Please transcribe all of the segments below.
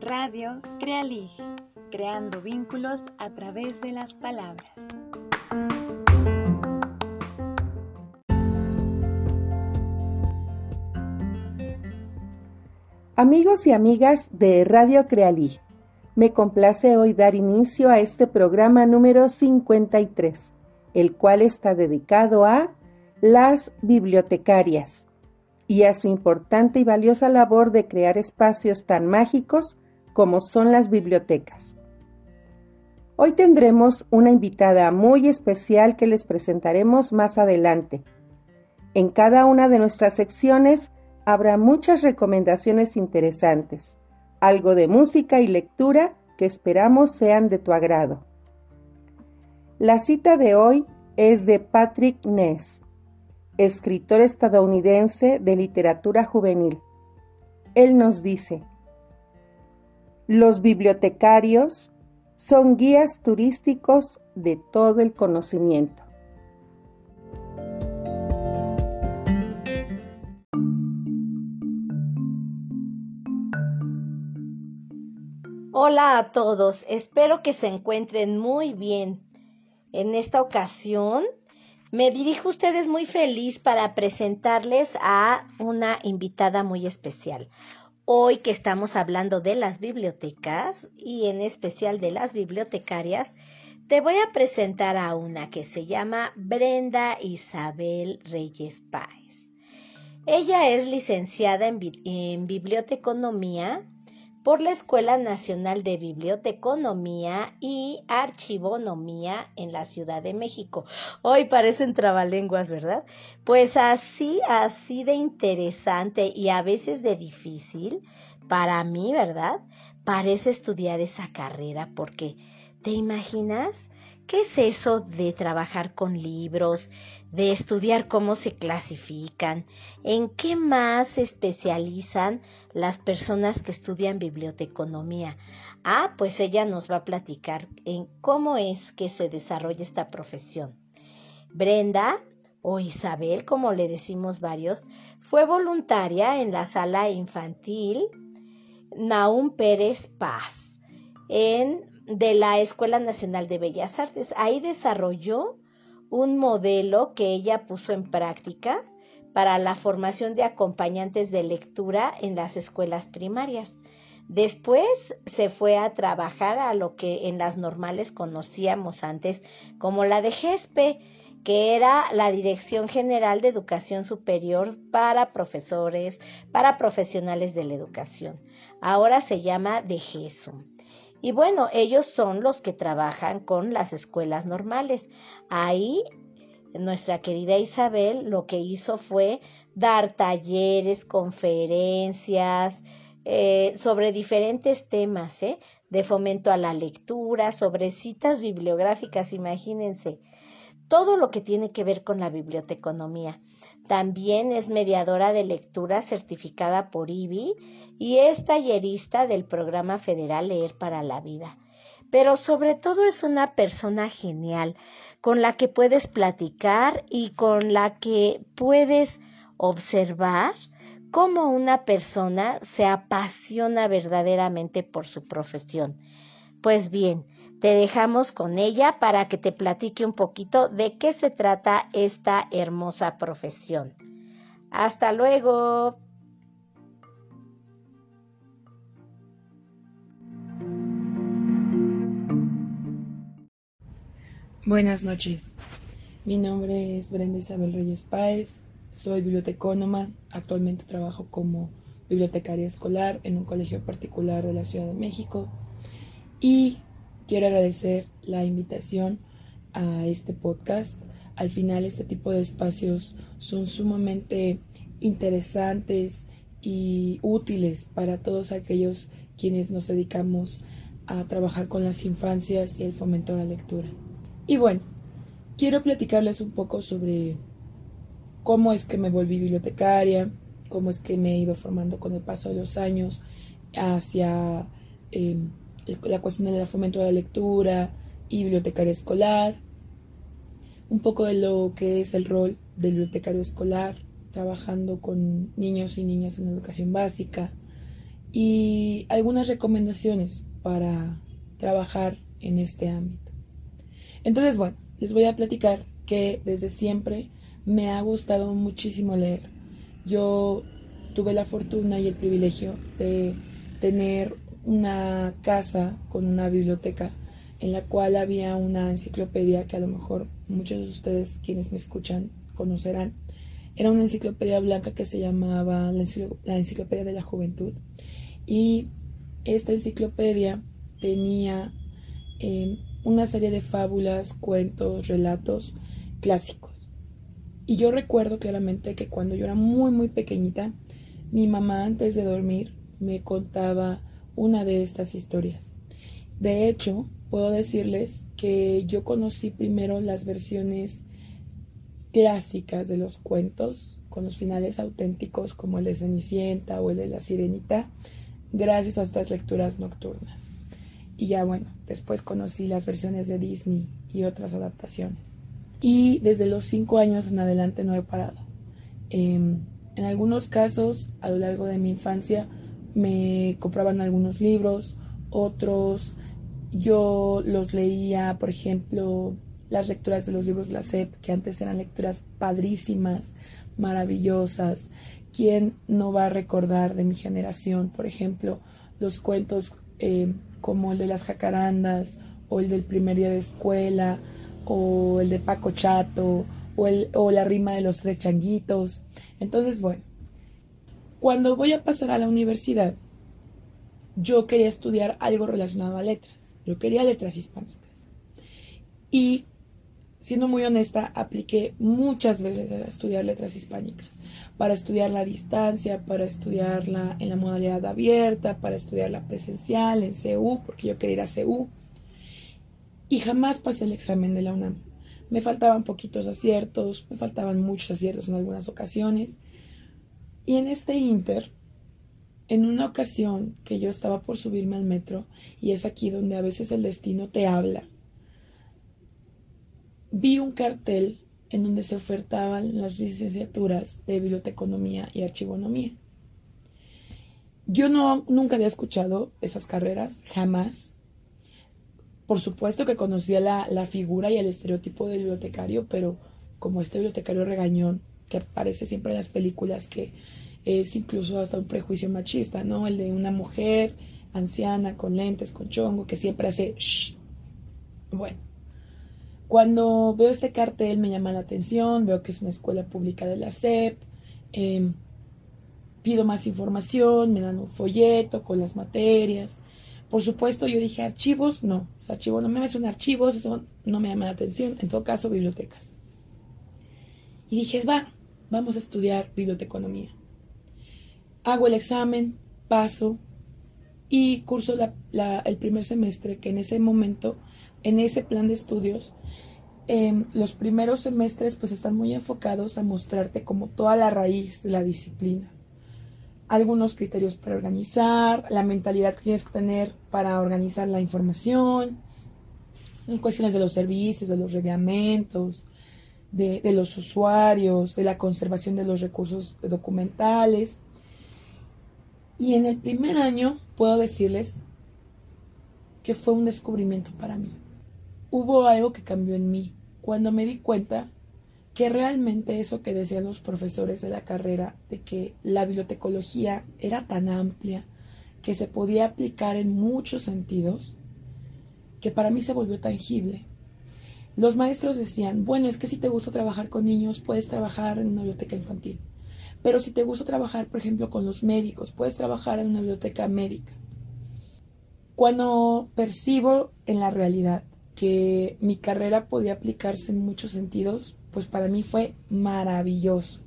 Radio Crealig, creando vínculos a través de las palabras. Amigos y amigas de Radio Crealig, me complace hoy dar inicio a este programa número 53, el cual está dedicado a las bibliotecarias y a su importante y valiosa labor de crear espacios tan mágicos como son las bibliotecas. Hoy tendremos una invitada muy especial que les presentaremos más adelante. En cada una de nuestras secciones habrá muchas recomendaciones interesantes, algo de música y lectura que esperamos sean de tu agrado. La cita de hoy es de Patrick Ness, escritor estadounidense de literatura juvenil. Él nos dice, los bibliotecarios son guías turísticos de todo el conocimiento. Hola a todos, espero que se encuentren muy bien. En esta ocasión me dirijo a ustedes muy feliz para presentarles a una invitada muy especial. Hoy que estamos hablando de las bibliotecas y en especial de las bibliotecarias, te voy a presentar a una que se llama Brenda Isabel Reyes Páez. Ella es licenciada en, en biblioteconomía por la Escuela Nacional de Biblioteconomía y Archivonomía en la Ciudad de México. Hoy parecen trabalenguas, ¿verdad? Pues así, así de interesante y a veces de difícil para mí, ¿verdad? Parece estudiar esa carrera porque, ¿te imaginas? ¿Qué es eso de trabajar con libros, de estudiar cómo se clasifican? ¿En qué más se especializan las personas que estudian biblioteconomía? Ah, pues ella nos va a platicar en cómo es que se desarrolla esta profesión. Brenda o Isabel, como le decimos varios, fue voluntaria en la sala infantil Naum Pérez Paz en de la Escuela Nacional de Bellas Artes. Ahí desarrolló un modelo que ella puso en práctica para la formación de acompañantes de lectura en las escuelas primarias. Después se fue a trabajar a lo que en las normales conocíamos antes como la de GESPE, que era la Dirección General de Educación Superior para profesores, para profesionales de la educación. Ahora se llama de GESUM. Y bueno, ellos son los que trabajan con las escuelas normales. Ahí nuestra querida Isabel lo que hizo fue dar talleres, conferencias eh, sobre diferentes temas, ¿eh? de fomento a la lectura, sobre citas bibliográficas, imagínense, todo lo que tiene que ver con la biblioteconomía. También es mediadora de lectura certificada por IBI y es tallerista del programa federal Leer para la Vida. Pero sobre todo es una persona genial con la que puedes platicar y con la que puedes observar cómo una persona se apasiona verdaderamente por su profesión. Pues bien, te dejamos con ella para que te platique un poquito de qué se trata esta hermosa profesión. Hasta luego. Buenas noches. Mi nombre es Brenda Isabel Reyes Páez. Soy bibliotecónoma. Actualmente trabajo como bibliotecaria escolar en un colegio particular de la Ciudad de México. Y quiero agradecer la invitación a este podcast. Al final este tipo de espacios son sumamente interesantes y útiles para todos aquellos quienes nos dedicamos a trabajar con las infancias y el fomento de la lectura. Y bueno, quiero platicarles un poco sobre cómo es que me volví bibliotecaria, cómo es que me he ido formando con el paso de los años hacia em, la cuestión del fomento de la lectura y bibliotecaria escolar, un poco de lo que es el rol del bibliotecario escolar trabajando con niños y niñas en educación básica y algunas recomendaciones para trabajar en este ámbito. Entonces, bueno, les voy a platicar que desde siempre me ha gustado muchísimo leer. Yo tuve la fortuna y el privilegio de tener una casa con una biblioteca en la cual había una enciclopedia que a lo mejor muchos de ustedes quienes me escuchan conocerán. Era una enciclopedia blanca que se llamaba la, Enciclopedia de la Juventud y esta enciclopedia tenía em, una serie de fábulas, cuentos, relatos clásicos. Y yo recuerdo claramente que cuando yo era muy, muy pequeñita, mi mamá antes de dormir me contaba una de estas historias. De hecho, puedo decirles que yo conocí primero las versiones clásicas de los cuentos, con los finales auténticos como el de Cenicienta o el de La Sirenita, gracias a estas lecturas nocturnas. Y ya bueno, después conocí las versiones de Disney y otras adaptaciones. Y desde los cinco años en adelante no he parado. Em, en algunos casos, a lo largo de mi infancia, me compraban algunos libros, otros yo los leía, por ejemplo, las lecturas de los libros de la SEP, que antes eran lecturas padrísimas, maravillosas. ¿Quién no va a recordar de mi generación, por ejemplo, los cuentos eh, como el de las jacarandas, o el del primer día de escuela, o el de Paco Chato, o, el, o la rima de los tres changuitos? Entonces, bueno, cuando voy a pasar a la universidad, yo quería estudiar algo relacionado a letras. Yo quería letras hispánicas. Y, siendo muy honesta, apliqué muchas veces a estudiar letras hispánicas. Para estudiar la distancia, para estudiarla en la modalidad abierta, para estudiarla presencial, en CU, porque yo quería ir a CU. Y jamás pasé el examen de la UNAM. Me faltaban poquitos aciertos, me faltaban muchos aciertos en algunas ocasiones. Y en este inter, en una ocasión que yo estaba por subirme al metro, y es aquí donde a veces el destino te habla, vi un cartel en donde se ofertaban las licenciaturas de biblioteconomía y archivonomía. Yo no, nunca había escuchado esas carreras, jamás. Por supuesto que conocía la, la figura y el estereotipo del bibliotecario, pero como este bibliotecario regañón que aparece siempre en las películas que es incluso hasta un prejuicio machista, ¿no? El de una mujer anciana con lentes, con chongo, que siempre hace shh. Bueno, cuando veo este cartel me llama la atención, veo que es una escuela pública de la SEP, em, pido más información, me dan un folleto con las materias. Por supuesto, yo dije archivos, no, archivos no me son archivos, eso no me llama la atención, en todo caso, bibliotecas. Y dije, va, vamos a estudiar biblioteconomía. Hago el examen, paso y curso el primer semestre, que en ese momento, en ese plan de estudios, em, los primeros semestres pues están muy enfocados a mostrarte como toda la raíz de la disciplina. Algunos criterios para organizar, la mentalidad que tienes que tener para organizar la información, cuestiones de los servicios, de los reglamentos, de, los usuarios, de la conservación de los recursos documentales y en el primer año puedo decirles que fue un descubrimiento para mí. Hubo algo que cambió en mí cuando me di cuenta que realmente eso que decían los profesores de la carrera, de que la bibliotecología era tan amplia, que se podía aplicar en muchos sentidos, que para mí se volvió tangible. Los maestros decían, bueno, es que si te gusta trabajar con niños, puedes trabajar en una biblioteca infantil. Pero si te gusta trabajar, por ejemplo, con los médicos, puedes trabajar en una biblioteca médica. Cuando percibo en la realidad que mi carrera podía aplicarse en muchos sentidos, pues para mí fue maravilloso.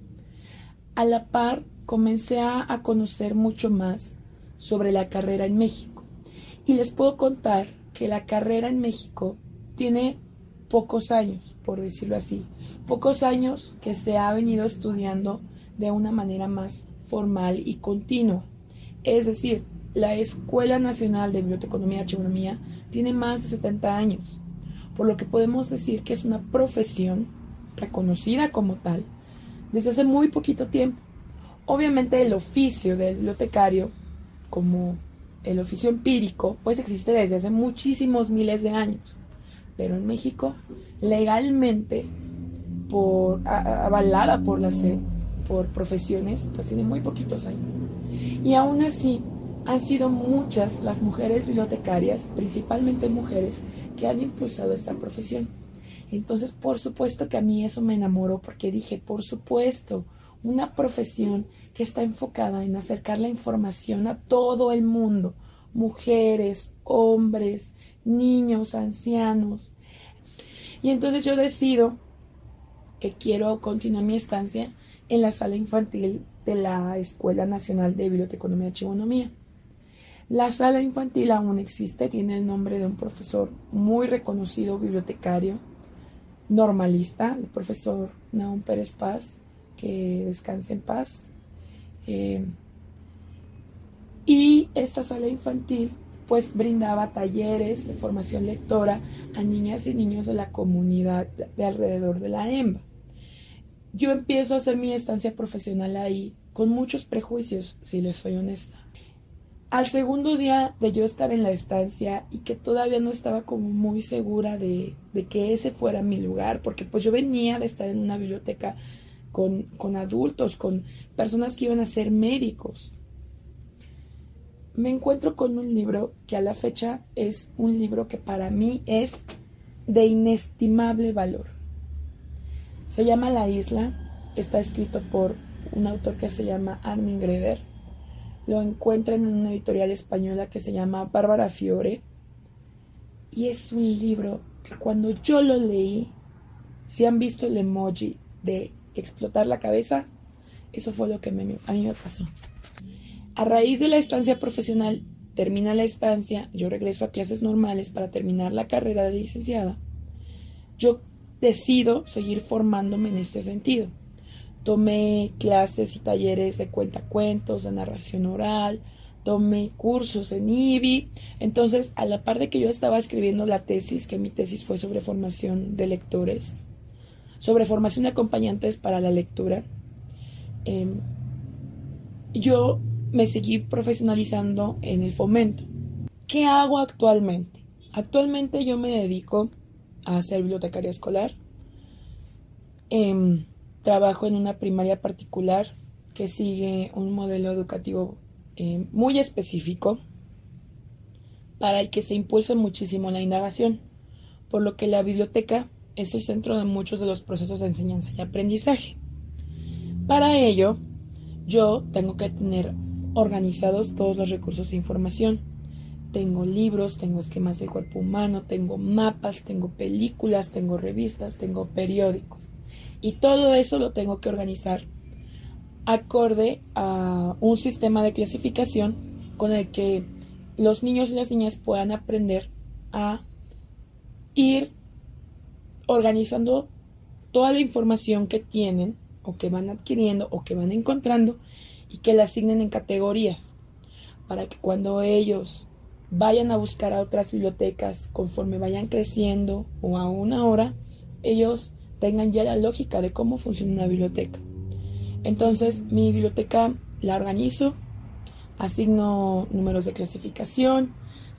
A la par, comencé a, conocer mucho más sobre la carrera en México. Y les puedo contar que la carrera en México tiene pocos años, por decirlo así, pocos años que se ha venido estudiando de una manera más formal y continua. Es decir, la Escuela Nacional de Biblioteconomía y Archivonomía tiene más de 70 años, por lo que podemos decir que es una profesión reconocida como tal, desde hace muy poquito tiempo. Obviamente el oficio del bibliotecario, como el oficio empírico, pues existe desde hace muchísimos miles de años. Pero en México, legalmente, por, avalada por las por profesiones, pues tiene muy poquitos años. Y aún así, han sido muchas las mujeres bibliotecarias, principalmente mujeres, que han impulsado esta profesión. Entonces, por supuesto que a mí eso me enamoró porque dije, por supuesto, una profesión que está enfocada en acercar la información a todo el mundo, mujeres, hombres, niños, ancianos. Y entonces yo decido que quiero continuar mi estancia en la sala infantil de la Escuela Nacional de Biblioteconomía y Chivonomía. La sala infantil aún existe, tiene el nombre de un profesor muy reconocido bibliotecario, normalista, el profesor Naum Pérez Paz, que descanse en paz. Eh, y esta sala infantil pues brindaba talleres de formación lectora a niñas y niños de la comunidad de alrededor de la EMBA. Yo empiezo a hacer mi estancia profesional ahí con muchos prejuicios, si les soy honesta. Al segundo día de yo estar en la estancia y que todavía no estaba como muy segura de, de que ese fuera mi lugar, porque pues yo venía de estar en una biblioteca con, con adultos, con personas que iban a ser médicos, me encuentro con un libro que a la fecha es un libro que para mí es de inestimable valor. Se llama La Isla, está escrito por un autor que se llama Armin Greder. Lo encuentran en una editorial española que se llama Bárbara Fiore. Y es un libro que cuando yo lo leí, si han visto el emoji de explotar la cabeza, eso fue lo que a mí me pasó. A raíz de la estancia profesional, termina la estancia, yo regreso a clases normales para terminar la carrera de licenciada. Yo decido seguir formándome en este sentido. Tomé clases y talleres de cuentacuentos, de narración oral, tomé cursos en IBI. Entonces, a la par de que yo estaba escribiendo la tesis, que mi tesis fue sobre formación de lectores, sobre formación de acompañantes para la lectura, em, yo me seguí profesionalizando en el fomento. ¿Qué hago actualmente? Actualmente yo me dedico a ser bibliotecaria escolar. Em, trabajo en una primaria particular que sigue un modelo educativo em, muy específico para el que se impulsa muchísimo la indagación, por lo que la biblioteca es el centro de muchos de los procesos de enseñanza y aprendizaje. Para ello, yo tengo que tener organizados todos los recursos de información. Tengo libros, tengo esquemas del cuerpo humano, tengo mapas, tengo películas, tengo revistas, tengo periódicos. Y todo eso lo tengo que organizar acorde a un sistema de clasificación con el que los niños y las niñas puedan aprender a ir organizando toda la información que tienen o que van adquiriendo o que van encontrando y que la asignen en categorías para que cuando ellos vayan a buscar a otras bibliotecas conforme vayan creciendo o aún ahora, ellos tengan ya la lógica de cómo funciona una biblioteca. Entonces, mi biblioteca la organizo, asigno números de clasificación,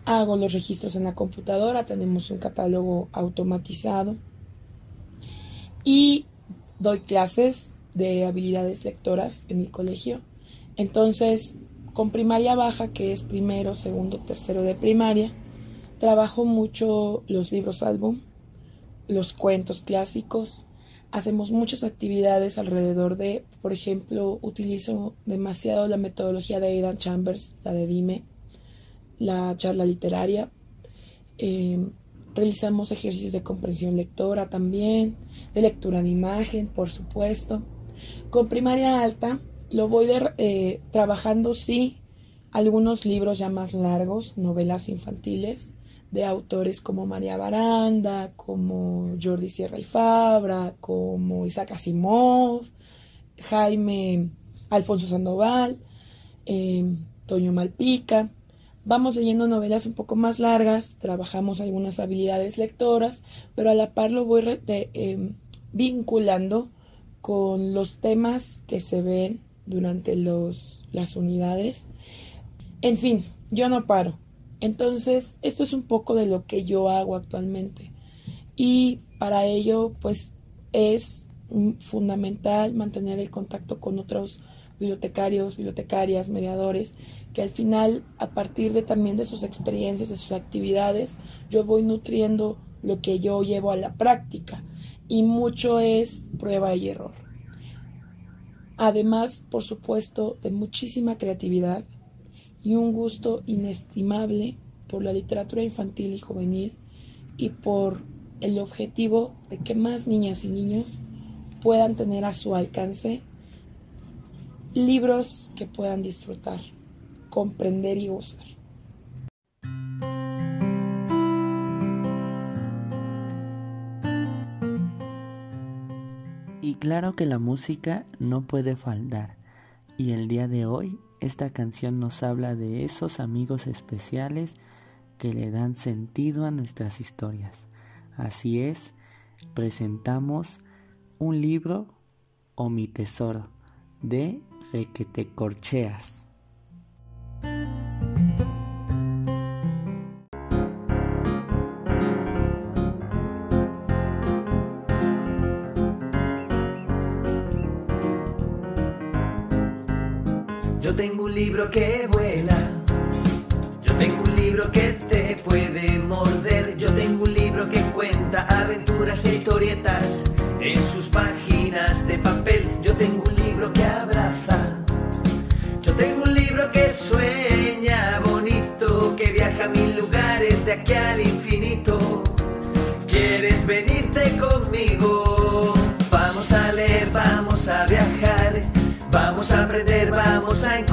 hago los registros en la computadora, tenemos un catálogo automatizado y doy clases de habilidades lectoras en el colegio entonces, con primaria baja, que es primero, segundo, tercero de primaria, trabajo mucho los libros álbum, los cuentos clásicos, hacemos muchas actividades alrededor de, por ejemplo, utilizo demasiado la metodología de Aidan Chambers, la de Dime, la charla literaria. Em, realizamos ejercicios de comprensión lectora también, de lectura de imagen, por supuesto. Con primaria alta lo voy eh, trabajando, sí, algunos libros ya más largos, novelas infantiles, de autores como María Baranda, como Jordi Sierra y Fabra, como Isaac Asimov, Jaime Alfonso Sandoval, eh, Toño Malpica. Vamos leyendo novelas un poco más largas, trabajamos algunas habilidades lectoras, pero a la par lo voy em, vinculando con los temas que se ven durante los, las unidades. En fin, yo no paro. Entonces, esto es un poco de lo que yo hago actualmente. Y para ello, pues es fundamental mantener el contacto con otros bibliotecarios, bibliotecarias, mediadores, que al final, a partir de también de sus experiencias, de sus actividades, yo voy nutriendo lo que yo llevo a la práctica y mucho es prueba y error. Además, por supuesto, de muchísima creatividad y un gusto inestimable por la literatura infantil y juvenil y por el objetivo de que más niñas y niños puedan tener a su alcance libros que puedan disfrutar, comprender y gozar. Claro que la música no puede faltar. Y el día de hoy esta canción nos habla de esos amigos especiales que le dan sentido a nuestras historias. Así es, presentamos un libro o mi tesoro de te Corcheas. Libro que vuela, yo tengo un libro que te puede morder, yo tengo un libro que cuenta aventuras e historietas en sus páginas de papel, yo tengo un libro que abraza, yo tengo un libro que sueña bonito, que viaja a mil lugares de aquí al infinito. ¿Quieres venirte conmigo? Vamos a leer, vamos a viajar. Vamos a aprender, vamos a encontrar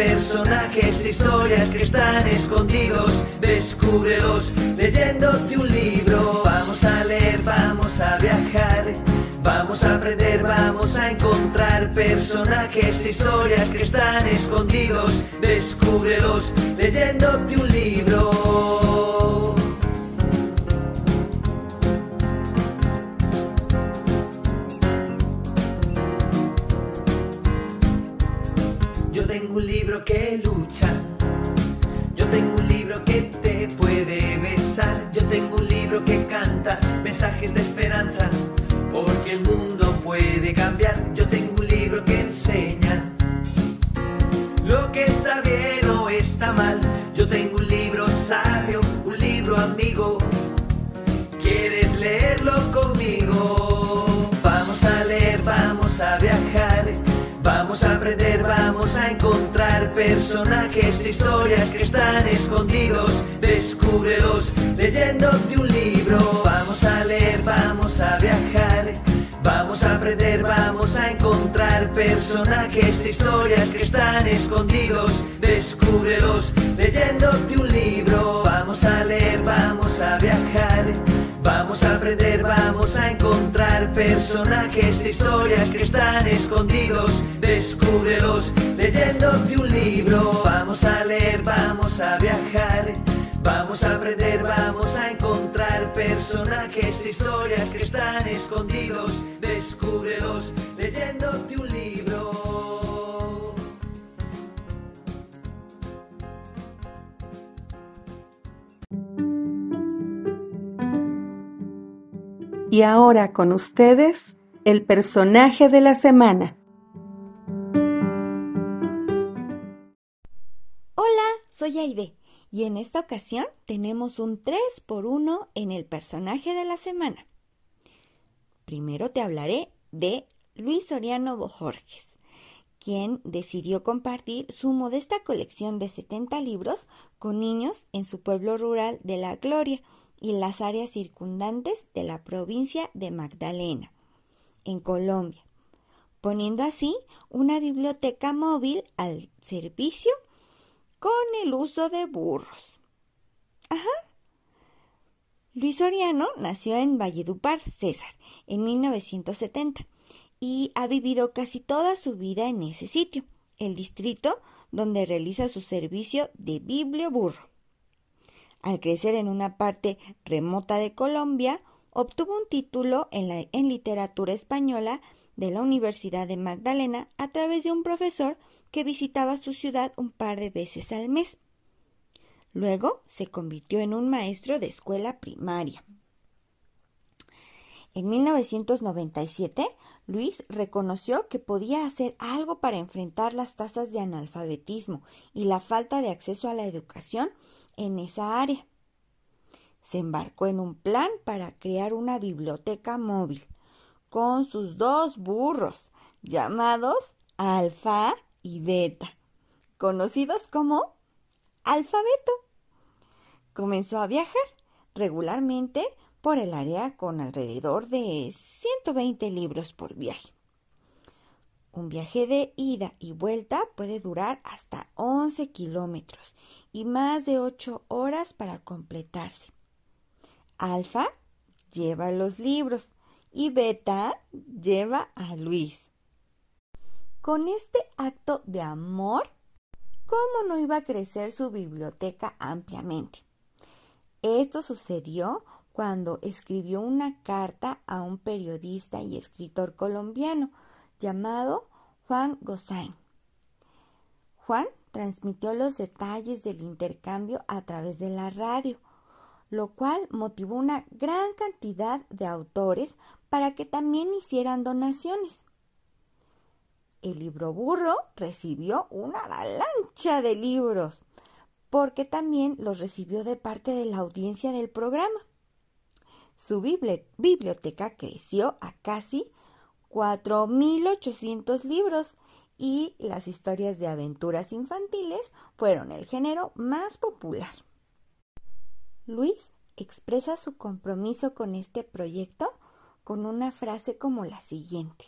personajes, historias que están escondidos. Descúbrelos leyéndote un libro. Vamos a leer, vamos a viajar. Vamos a aprender, vamos a encontrar personajes, historias que están escondidos. Descúbrelos leyéndote un libro. Yo tengo un libro que te puede besar. Yo tengo un libro que canta mensajes de esperanza. Porque el mundo puede cambiar. Yo tengo un libro que enseña lo que está bien o está mal. Yo tengo un libro sabio, un libro amigo. ¿Quieres leerlo conmigo? Vamos a leer, vamos a viajar Vamos a aprender, vamos a encontrar personajes, historias que están escondidos. Descúbrelos leyéndote un libro. Vamos a leer, vamos a viajar. Vamos a aprender, vamos a encontrar personajes, historias que están escondidos. Descúbrelos leyéndote un libro. Vamos a leer, vamos a viajar. Vamos a aprender, vamos a encontrar personajes, historias que están escondidos. Descúbrelos leyéndote un libro. Vamos a leer, vamos a viajar. Vamos a aprender, vamos a encontrar personajes, historias que están escondidos. Descúbrelos leyéndote un libro. Y ahora con ustedes, el personaje de la semana. Hola, soy Aide y en esta ocasión tenemos un 3 por 1 en el personaje de la semana. Primero te hablaré de Luis Soriano Bojorges, quien decidió compartir su modesta colección de 70 libros con niños en su pueblo rural de La Gloria, y las áreas circundantes de la provincia de Magdalena, en Colombia, poniendo así una biblioteca móvil al servicio con el uso de burros. Ajá. Luis Soriano nació en Valledupar, César, en 1970 y ha vivido casi toda su vida en ese sitio, el distrito donde realiza su servicio de biblioburro. Al crecer en una parte remota de Colombia, obtuvo un título en, literatura española de la Universidad de Magdalena a través de un profesor que visitaba su ciudad un par de veces al mes. Luego se convirtió en un maestro de escuela primaria. En 1997, Luis reconoció que podía hacer algo para enfrentar las tasas de analfabetismo y la falta de acceso a la educación en esa área. Se embarcó en un plan para crear una biblioteca móvil con sus dos burros llamados Alfa y Beta, conocidos como Alfabeto. Comenzó a viajar regularmente por el área con alrededor de 120 libros por viaje. Un viaje de ida y vuelta puede durar hasta 11 kilómetros y más de 8 horas para completarse. Alfa lleva los libros y Beta lleva a Luis. Con este acto de amor, ¿cómo no iba a crecer su biblioteca ampliamente? Esto sucedió cuando escribió una carta a un periodista y escritor colombiano llamado Juan Gosain. Juan transmitió los detalles del intercambio a través de la radio, lo cual motivó una gran cantidad de autores para que también hicieran donaciones. El libro burro recibió una avalancha de libros, porque también los recibió de parte de la audiencia del programa. Su biblioteca creció a casi 4.800 libros y las historias de aventuras infantiles fueron el género más popular. Luis expresa su compromiso con este proyecto con una frase como la siguiente.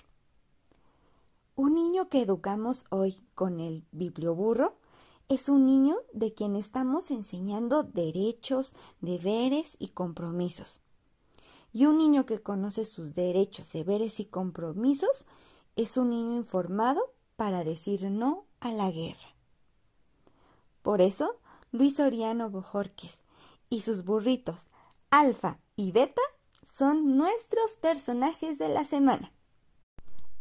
Un niño que educamos hoy con el biblioburro es un niño de quien estamos enseñando derechos, deberes y compromisos. Y un niño que conoce sus derechos, deberes y compromisos es un niño informado para decir no a la guerra. Por eso, Luis Oriano Bojorques y sus burritos Alfa y Beta son nuestros personajes de la semana.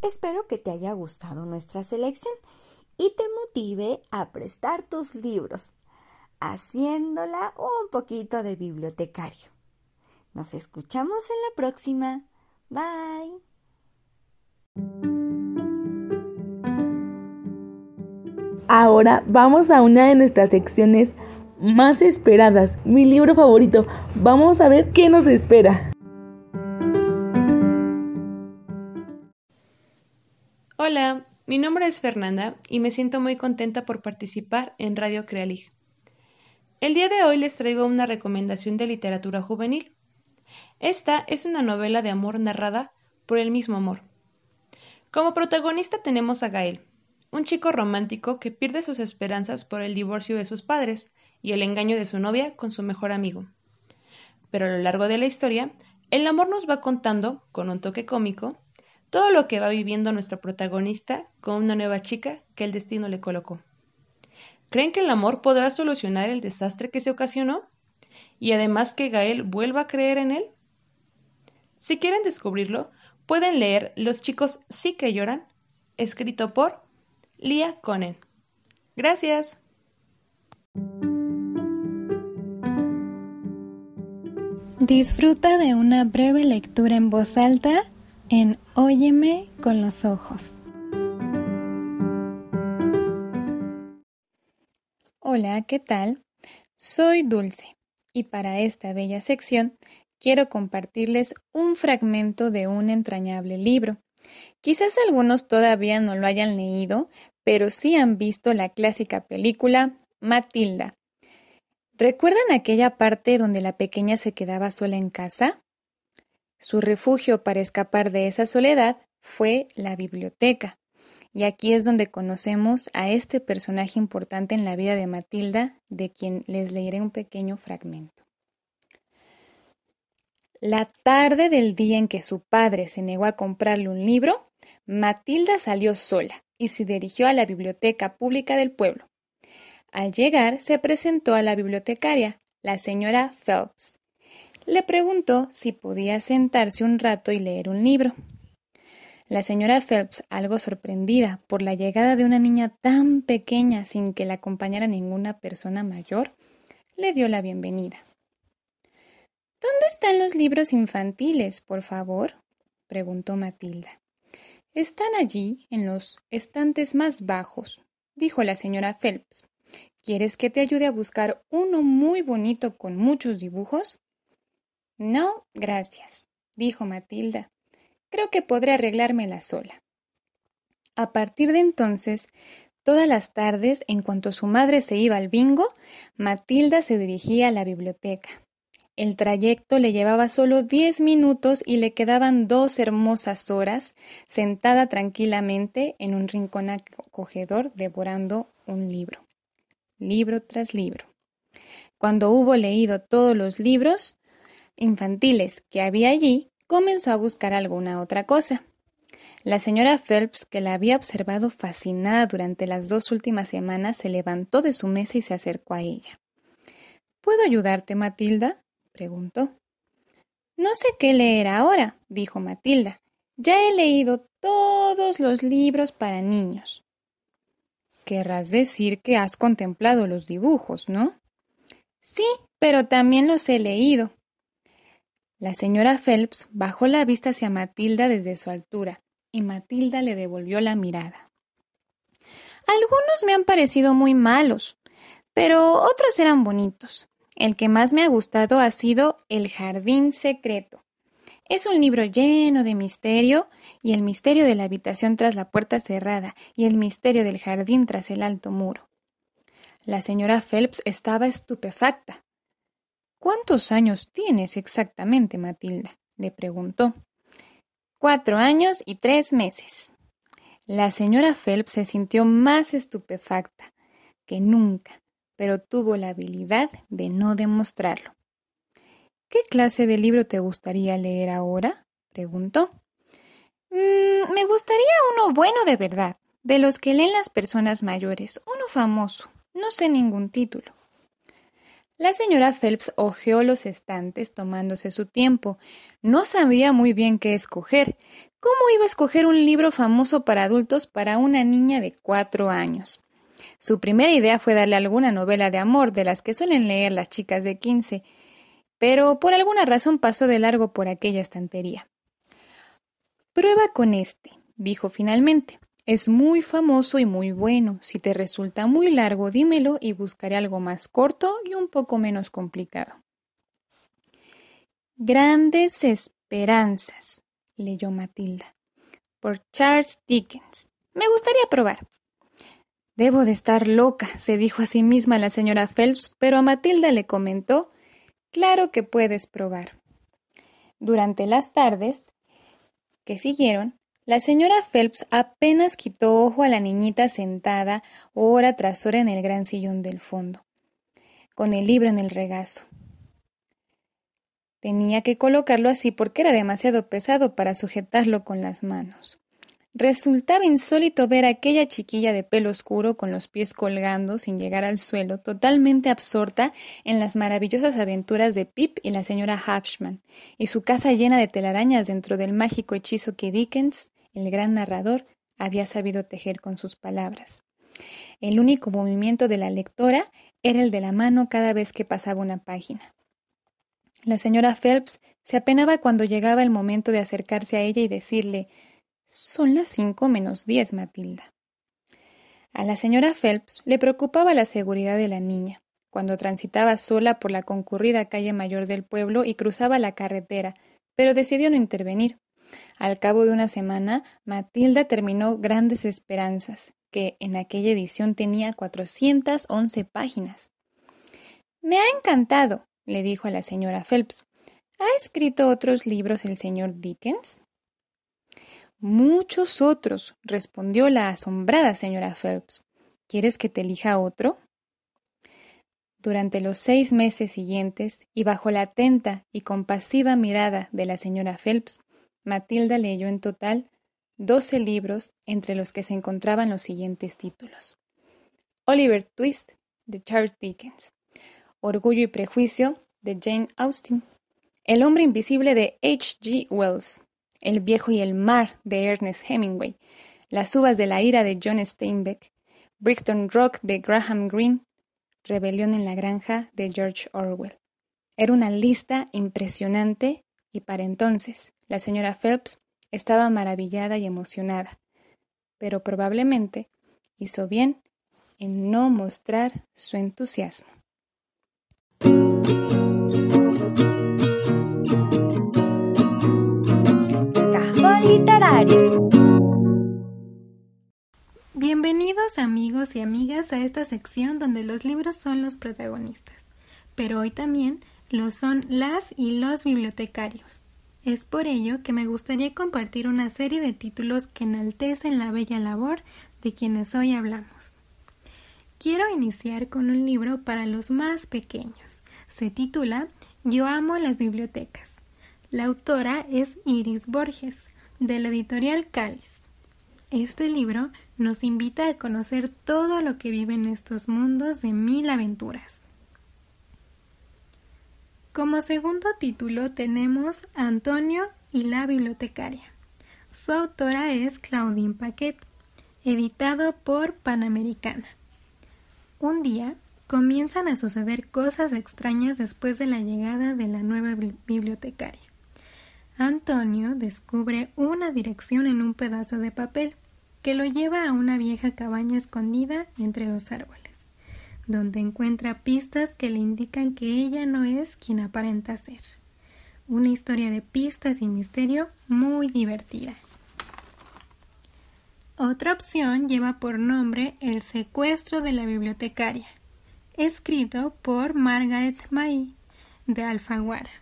Espero que te haya gustado nuestra selección y te motive a prestar tus libros, haciéndola un poquito de bibliotecario. Nos escuchamos en la próxima. Bye. Ahora vamos a una de nuestras secciones más esperadas, mi libro favorito. Vamos a ver qué nos espera. Hola, mi nombre es Fernanda y me siento muy contenta por participar en Radio Crealig. El día de hoy les traigo una recomendación de literatura juvenil. Esta es una novela de amor narrada por el mismo amor. Como protagonista tenemos a Gael, un chico romántico que pierde sus esperanzas por el divorcio de sus padres y el engaño de su novia con su mejor amigo. Pero a lo largo de la historia, el amor nos va contando, con un toque cómico, todo lo que va viviendo nuestro protagonista con una nueva chica que el destino le colocó. ¿Creen que el amor podrá solucionar el desastre que se ocasionó? Y además que Gael vuelva a creer en él. Si quieren descubrirlo, pueden leer Los chicos sí que lloran, escrito por Lia Conen. Gracias. Disfruta de una breve lectura en voz alta en Óyeme con los ojos. Hola, ¿qué tal? Soy Dulce y para esta bella sección quiero compartirles un fragmento de un entrañable libro. Quizás algunos todavía no lo hayan leído, pero sí han visto la clásica película Matilda. ¿Recuerdan aquella parte donde la pequeña se quedaba sola en casa? Su refugio para escapar de esa soledad fue la biblioteca. Y aquí es donde conocemos a este personaje importante en la vida de Matilda, de quien les leeré un pequeño fragmento. La tarde del día en que su padre se negó a comprarle un libro, Matilda salió sola y se dirigió a la biblioteca pública del pueblo. Al llegar, se presentó a la bibliotecaria, la señora Phelps, le preguntó si podía sentarse un rato y leer un libro. La señora Phelps, algo sorprendida por la llegada de una niña tan pequeña sin que la acompañara ninguna persona mayor, le dio la bienvenida. ¿Dónde están los libros infantiles, por favor? preguntó Matilda. Están allí, en los estantes más bajos, dijo la señora Phelps. ¿Quieres que te ayude a buscar uno muy bonito con muchos dibujos? No, gracias, dijo Matilda. Creo que podré arreglármela sola. A partir de entonces, todas las tardes, en cuanto su madre se iba al bingo, Matilda se dirigía a la biblioteca. El trayecto le llevaba solo diez minutos y le quedaban dos hermosas horas sentada tranquilamente en un rincón acogedor devorando un libro, libro tras libro. Cuando hubo leído todos los libros infantiles que había allí, comenzó a buscar alguna otra cosa. La señora Phelps, que la había observado fascinada durante las dos últimas semanas, se levantó de su mesa y se acercó a ella. ¿Puedo ayudarte, Matilda? Preguntó. No sé qué leer ahora, dijo Matilda. Ya he leído todos los libros para niños. Querrás decir que has contemplado los dibujos, ¿no? Sí, pero también los he leído. La señora Phelps bajó la vista hacia Matilda desde su altura, y Matilda le devolvió la mirada. Algunos me han parecido muy malos, pero otros eran bonitos. El que más me ha gustado ha sido El Jardín Secreto. Es un libro lleno de misterio, y el misterio de la habitación tras la puerta cerrada, y el misterio del jardín tras el alto muro. La señora Phelps estaba estupefacta. ¿Cuántos años tienes exactamente, Matilda? le preguntó. Cuatro años y tres meses. La señora Phelps se sintió más estupefacta que nunca, pero tuvo la habilidad de no demostrarlo. ¿Qué clase de libro te gustaría leer ahora? preguntó. Mm, me gustaría uno bueno de verdad, de los que leen las personas mayores, uno famoso. No sé ningún título. La señora Phelps hojeó los estantes tomándose su tiempo. No sabía muy bien qué escoger. ¿Cómo iba a escoger un libro famoso para adultos para una niña de cuatro años? Su primera idea fue darle alguna novela de amor de las que suelen leer las chicas de quince, pero por alguna razón pasó de largo por aquella estantería. Prueba con este, dijo finalmente. Es muy famoso y muy bueno. Si te resulta muy largo, dímelo y buscaré algo más corto y un poco menos complicado. Grandes Esperanzas, leyó Matilda, por Charles Dickens. Me gustaría probar. Debo de estar loca, se dijo a sí misma la señora Phelps, pero a Matilda le comentó Claro que puedes probar. Durante las tardes que siguieron, la señora Phelps apenas quitó ojo a la niñita sentada hora tras hora en el gran sillón del fondo, con el libro en el regazo. Tenía que colocarlo así porque era demasiado pesado para sujetarlo con las manos. Resultaba insólito ver a aquella chiquilla de pelo oscuro con los pies colgando sin llegar al suelo, totalmente absorta en las maravillosas aventuras de Pip y la señora Hapshman, y su casa llena de telarañas dentro del mágico hechizo que Dickens el gran narrador había sabido tejer con sus palabras. El único movimiento de la lectora era el de la mano cada vez que pasaba una página. La señora Phelps se apenaba cuando llegaba el momento de acercarse a ella y decirle Son las cinco menos diez, Matilda. A la señora Phelps le preocupaba la seguridad de la niña. Cuando transitaba sola por la concurrida calle mayor del pueblo y cruzaba la carretera, pero decidió no intervenir. Al cabo de una semana, Matilda terminó Grandes Esperanzas, que en aquella edición tenía 411 páginas. Me ha encantado, le dijo a la señora Phelps. ¿Ha escrito otros libros el señor Dickens? Muchos otros, respondió la asombrada señora Phelps. ¿Quieres que te elija otro? Durante los seis meses siguientes, y bajo la atenta y compasiva mirada de la señora Phelps, Matilda leyó en total doce libros, entre los que se encontraban los siguientes títulos. Oliver Twist, de Charles Dickens. Orgullo y Prejuicio, de Jane Austen. El hombre invisible, de H. G. Wells. El viejo y el mar de Ernest Hemingway, Las uvas de la ira de John Steinbeck, Brighton Rock de Graham Greene, Rebelión en la granja de George Orwell. Era una lista impresionante y para entonces la señora Phelps estaba maravillada y emocionada, pero probablemente hizo bien en no mostrar su entusiasmo. Cajón literario. Bienvenidos amigos y amigas a esta sección donde los libros son los protagonistas, pero hoy también lo son las y los bibliotecarios. Es por ello que me gustaría compartir una serie de títulos que enaltecen la bella labor de quienes hoy hablamos. Quiero iniciar con un libro para los más pequeños. Se titula Yo amo las bibliotecas. La autora es Iris Borges, de la editorial Cáliz. Este libro nos invita a conocer todo lo que vive en estos mundos de mil aventuras. Como segundo título tenemos Antonio y la bibliotecaria. Su autora es Claudine Paquet, editado por Panamericana. Un día comienzan a suceder cosas extrañas después de la llegada de la nueva bibliotecaria. Antonio descubre una dirección en un pedazo de papel que lo lleva a una vieja cabaña escondida entre los árboles, donde encuentra pistas que le indican que ella no es quien aparenta ser. Una historia de pistas y misterio muy divertida. Otra opción lleva por nombre El secuestro de la bibliotecaria, escrito por Margaret May de Alfaguara.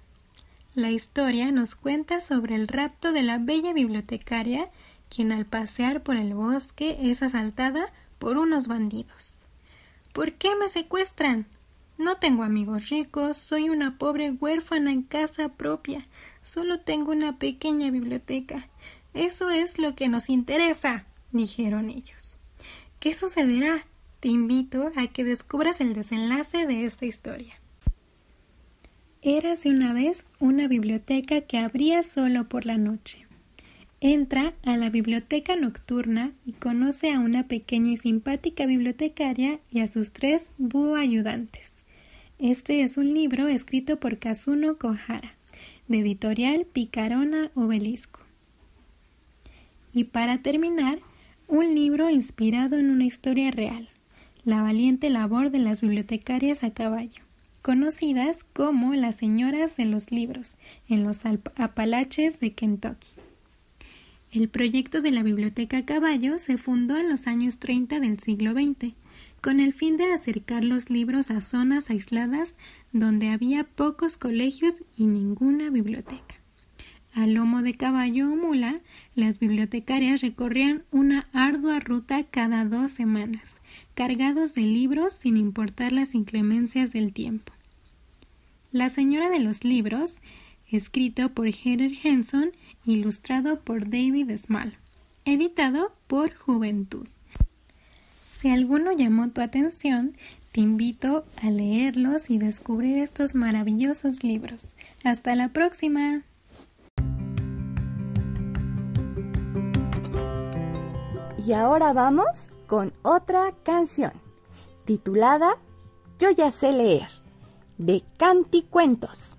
La historia nos cuenta sobre el rapto de la bella bibliotecaria, quien al pasear por el bosque es asaltada por unos bandidos. ¿Por qué me secuestran? No tengo amigos ricos, soy una pobre huérfana en casa propia, solo tengo una pequeña biblioteca. Eso es lo que nos interesa dijeron ellos. ¿Qué sucederá? Te invito a que descubras el desenlace de esta historia. Érase una vez una biblioteca que abría solo por la noche. Entra a la biblioteca nocturna y conoce a una pequeña y simpática bibliotecaria y a sus tres búho ayudantes. Este es un libro escrito por Kazuno Kohara, de editorial Picarona Obelisco. Y para terminar, un libro inspirado en una historia real, la valiente labor de las bibliotecarias a caballo, conocidas como las señoras de los libros en los Apalaches de Kentucky. El proyecto de la Biblioteca Caballo se fundó en los años 30 del siglo XX, con el fin de acercar los libros a zonas aisladas donde había pocos colegios y ninguna biblioteca. A lomo de caballo o mula, las bibliotecarias recorrían una ardua ruta cada dos semanas, cargados de libros sin importar las inclemencias del tiempo. La Señora de los Libros, escrito por Heather Henson, ilustrado por David Small, editado por Juventud. Si alguno llamó tu atención, te invito a leerlos y descubrir estos maravillosos libros. Hasta la próxima. Y ahora vamos con otra canción, titulada Yo ya sé leer, de Canticuentos. Desde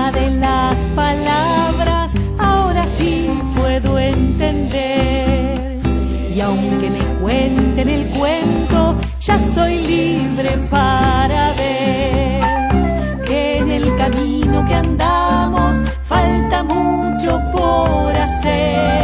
por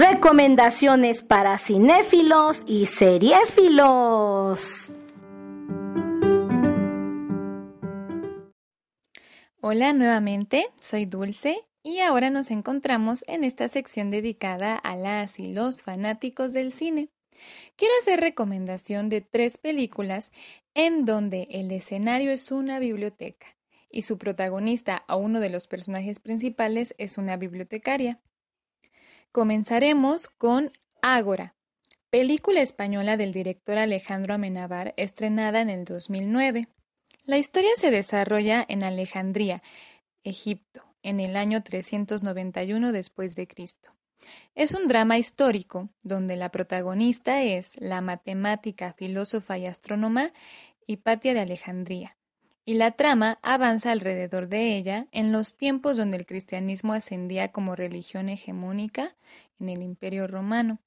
Recomendaciones para cinéfilos y seriéfilos. Hola nuevamente, soy Dulce y ahora nos encontramos en esta sección dedicada a las y los fanáticos del cine. Quiero hacer recomendación de tres películas en donde el escenario es una biblioteca y su protagonista o uno de los personajes principales es una bibliotecaria. Comenzaremos con Ágora, película española del director Alejandro Amenábar estrenada en el 2009. La historia se desarrolla en Alejandría, Egipto, en el año 391 después de Cristo. Es un drama histórico donde la protagonista es la matemática, filósofa y astrónoma Hipatia de Alejandría, y la trama avanza alrededor de ella en los tiempos donde el cristianismo ascendía como religión hegemónica en el Imperio romano.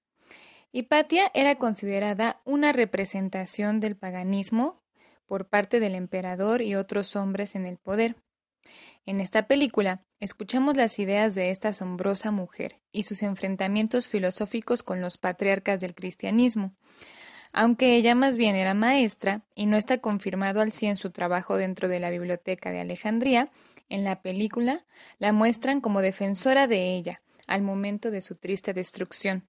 Hipatia era considerada una representación del paganismo por parte del emperador y otros hombres en el poder. En esta película escuchamos las ideas de esta asombrosa mujer y sus enfrentamientos filosóficos con los patriarcas del cristianismo. Aunque ella más bien era maestra y no está confirmado al cien su trabajo dentro de la biblioteca de Alejandría, en la película la muestran como defensora de ella al momento de su triste destrucción.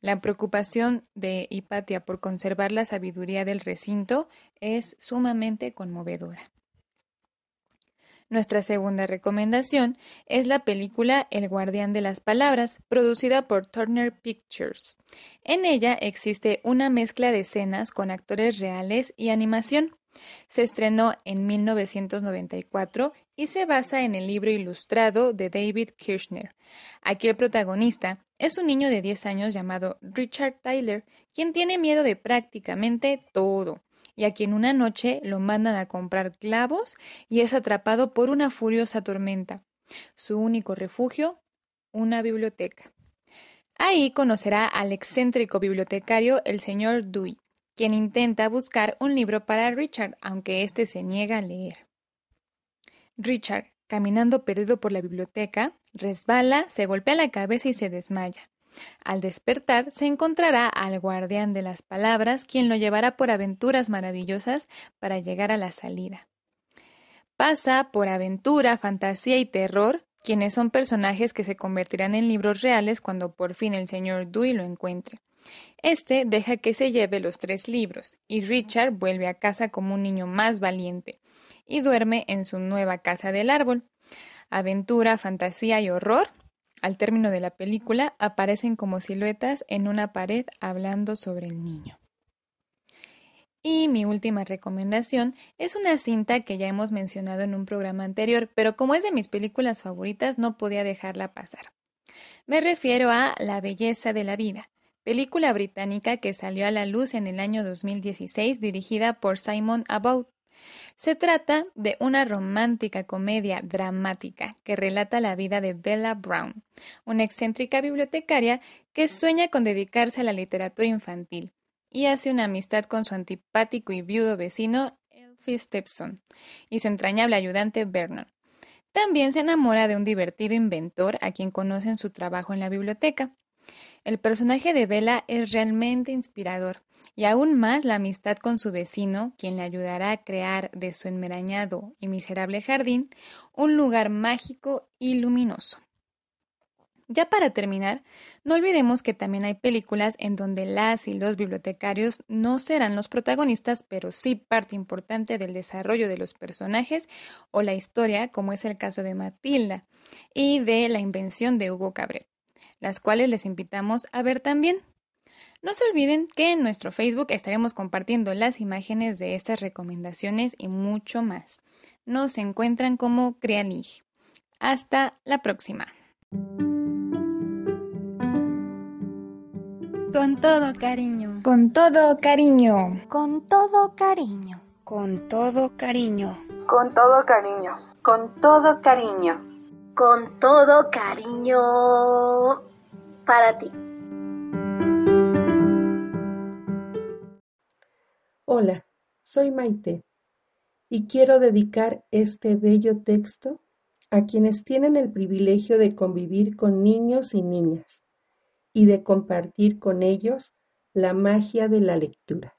La preocupación de Hipatia por conservar la sabiduría del recinto es sumamente conmovedora. Nuestra segunda recomendación es la película El guardián de las palabras, producida por Turner Pictures. En ella existe una mezcla de escenas con actores reales y animación. Se estrenó en 1994 y se basa en el libro ilustrado de David Kirchner. Aquí el protagonista es un niño de 10 años llamado Richard Tyler, quien tiene miedo de prácticamente todo y a quien una noche lo mandan a comprar clavos y es atrapado por una furiosa tormenta. Su único refugio, una biblioteca. Ahí conocerá al excéntrico bibliotecario el señor Dewey, quien intenta buscar un libro para Richard, aunque éste se niega a leer. Richard, caminando perdido por la biblioteca, resbala, se golpea la cabeza y se desmaya. Al despertar, se encontrará al guardián de las palabras, quien lo llevará por aventuras maravillosas para llegar a la salida. Pasa por aventura, fantasía y terror, quienes son personajes que se convertirán en libros reales cuando por fin el señor Dewey lo encuentre. Este deja que se lleve los tres libros, y Richard vuelve a casa como un niño más valiente, y duerme en su nueva casa del árbol. Aventura, fantasía y horror al término de la película, aparecen como siluetas en una pared hablando sobre el niño. Y mi última recomendación es una cinta que ya hemos mencionado en un programa anterior, pero como es de mis películas favoritas no podía dejarla pasar. Me refiero a La belleza de la vida, película británica que salió a la luz en el año 2016 dirigida por Simon About. Se trata de una romántica comedia dramática que relata la vida de Bella Brown, una excéntrica bibliotecaria que sueña con dedicarse a la literatura infantil y hace una amistad con su antipático y viudo vecino Elfie Stepson y su entrañable ayudante Vernon. También se enamora de un divertido inventor a quien conoce en su trabajo en la biblioteca. El personaje de Bella es realmente inspirador y aún más la amistad con su vecino, quien le ayudará a crear de su enmerañado y miserable jardín un lugar mágico y luminoso. Ya para terminar, no olvidemos que también hay películas en donde las y los bibliotecarios no serán los protagonistas, pero sí parte importante del desarrollo de los personajes o la historia, como es el caso de Matilda y de la invención de Hugo Cabret, las cuales les invitamos a ver también. No se olviden que en nuestro Facebook estaremos compartiendo las imágenes de estas recomendaciones y mucho más. Nos encuentran como Crealig. Hasta la próxima. Con todo cariño. Con todo cariño. Con todo cariño. Con todo cariño. Con todo cariño. Con todo cariño. Con todo cariño para ti. Hola, soy Maite y quiero dedicar este bello texto a quienes tienen el privilegio de convivir con niños y niñas y de compartir con ellos la magia de la lectura.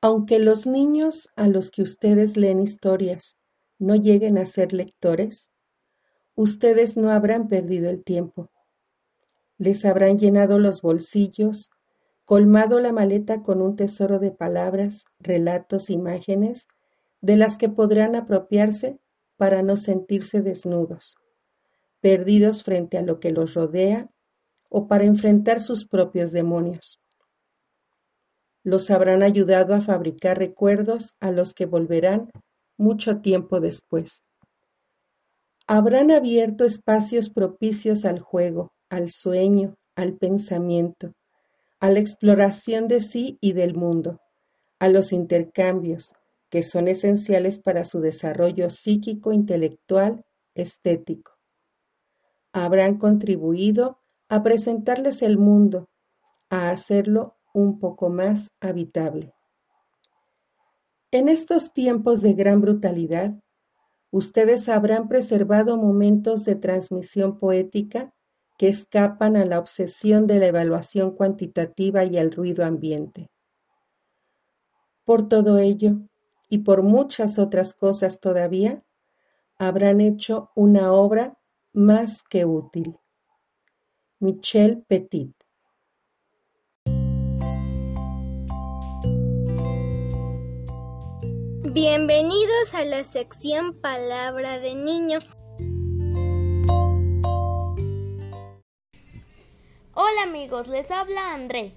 Aunque los niños a los que ustedes leen historias no lleguen a ser lectores, ustedes no habrán perdido el tiempo. Les habrán llenado los bolsillos, colmado la maleta con un tesoro de palabras, relatos, imágenes, de las que podrán apropiarse para no sentirse desnudos perdidos frente a lo que los rodea o para enfrentar sus propios demonios. Los habrán ayudado a fabricar recuerdos a los que volverán mucho tiempo después. Habrán abierto espacios propicios al juego, al sueño, al pensamiento, a la exploración de sí y del mundo, a los intercambios, que son esenciales para su desarrollo psíquico, intelectual, estético habrán contribuido a presentarles el mundo, a hacerlo un poco más habitable. En estos tiempos de gran brutalidad, ustedes habrán preservado momentos de transmisión poética que escapan a la obsesión de la evaluación cuantitativa y al ruido ambiente. Por todo ello, y por muchas otras cosas todavía, habrán hecho una obra más que útil. Michel Petit Bienvenidos a la sección Palabra de Niño. Hola amigos, les habla André.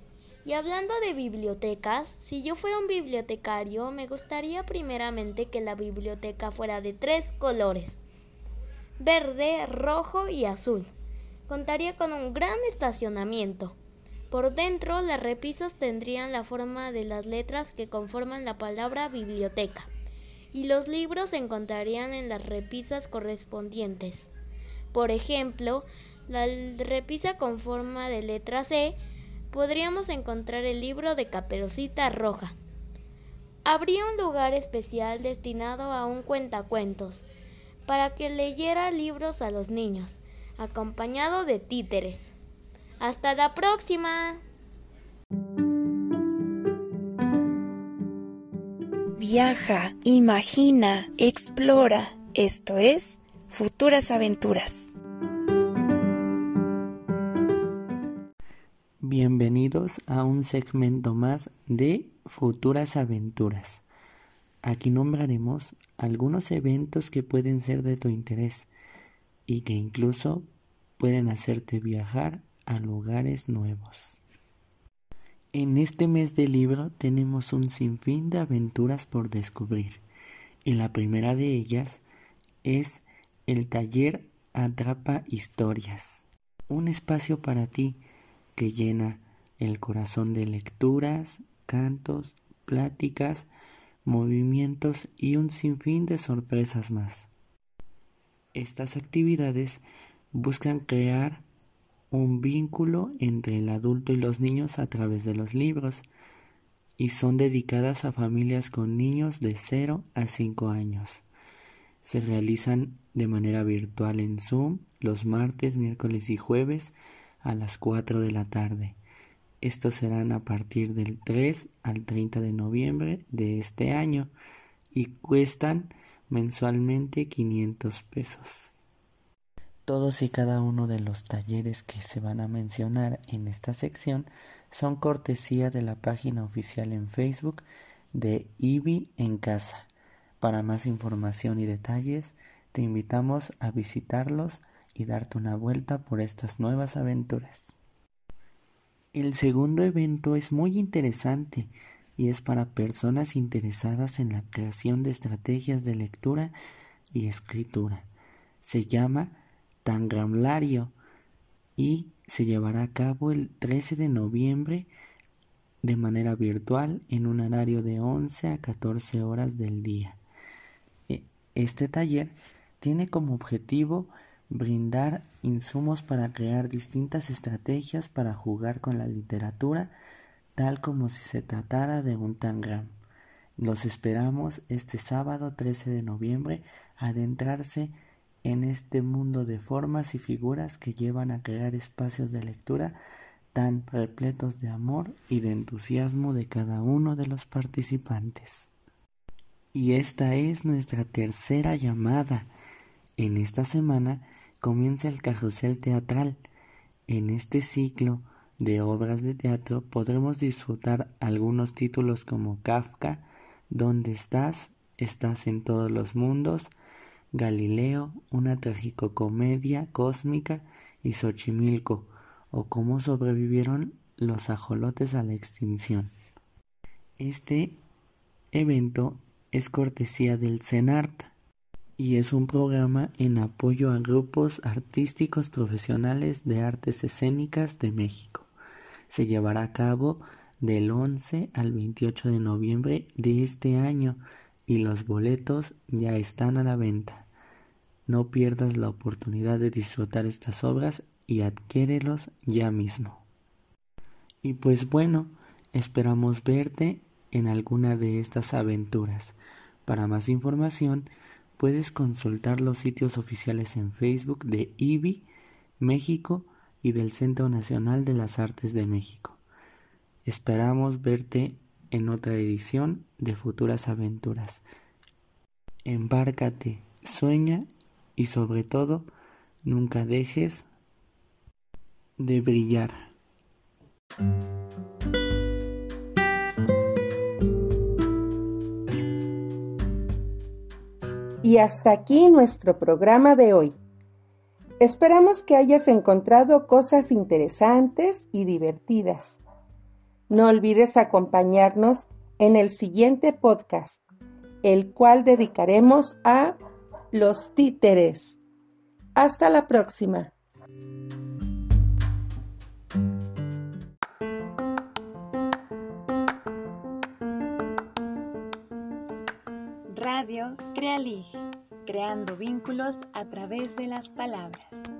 Y hablando de bibliotecas, si yo fuera un bibliotecario, me gustaría primeramente que la biblioteca fuera de tres colores verde, rojo y azul. Contaría con un gran estacionamiento. Por dentro, las repisas tendrían la forma de las letras que conforman la palabra biblioteca, y los libros se encontrarían en las repisas correspondientes. Por ejemplo, la repisa con forma de letra C, podríamos encontrar el libro de Caperucita Roja. Habría un lugar especial destinado a un cuentacuentos, para que leyera libros a los niños, acompañado de títeres. Hasta la próxima. Viaja, imagina, explora. Esto es Futuras Aventuras. Bienvenidos a un segmento más de Futuras Aventuras. Aquí nombraremos algunos eventos que pueden ser de tu interés y que incluso pueden hacerte viajar a lugares nuevos. En este mes de libro tenemos un sinfín de aventuras por descubrir y la primera de ellas es el taller Atrapa Historias, un espacio para ti que llena el corazón de lecturas, cantos, pláticas, movimientos y un sinfín de sorpresas más. Estas actividades buscan crear un vínculo entre el adulto y los niños a través de los libros y son dedicadas a familias con niños de 0 a 5 años. Se realizan de manera virtual en Zoom los martes, miércoles y jueves a las 4 de la tarde. Estos serán a partir del 3 al 30 de noviembre de este año y cuestan mensualmente 500 pesos. Todos y cada uno de los talleres que se van a mencionar en esta sección son cortesía de la página oficial en Facebook de IBI en casa. Para más información y detalles, te invitamos a visitarlos y darte una vuelta por estas nuevas aventuras. El segundo evento es muy interesante y es para personas interesadas en la creación de estrategias de lectura y escritura. Se llama Tangramlario y se llevará a cabo el 13 de noviembre de manera virtual en un horario de 11 a 14 horas del día. E, este taller tiene como objetivo brindar insumos para crear distintas estrategias para jugar con la literatura tal como si se tratara de un tangram. Los esperamos este sábado 13 de noviembre adentrarse en este mundo de formas y figuras que llevan a crear espacios de lectura tan repletos de amor y de entusiasmo de cada uno de los participantes. Y esta es nuestra tercera llamada. En esta semana comienza el carrusel teatral. En este ciclo de obras de teatro podremos disfrutar algunos títulos como Kafka, ¿Dónde estás? Estás en todos los mundos, Galileo, una tragicomedia cósmica y Xochimilco, o cómo sobrevivieron los ajolotes a la extinción. Este evento es cortesía del CENART y es un programa en apoyo a grupos artísticos profesionales de artes escénicas de México. Se llevará a cabo del 11 al 28 de noviembre de este año y los boletos ya están a la venta. No pierdas la oportunidad de disfrutar estas obras y adquiérelos ya mismo. Y pues bueno, esperamos verte en alguna de estas aventuras. Para más información, puedes consultar los sitios oficiales en Facebook de IBI México y del Centro Nacional de las Artes de México. Esperamos verte en otra edición de Futuras Aventuras. Embárcate, sueña y sobre todo nunca dejes de brillar. Y hasta aquí nuestro programa de hoy. Esperamos que hayas encontrado cosas interesantes y divertidas. No olvides acompañarnos en el siguiente podcast, el cual dedicaremos a los títeres. Hasta la próxima. Radio Crealig, creando vínculos a través de las palabras.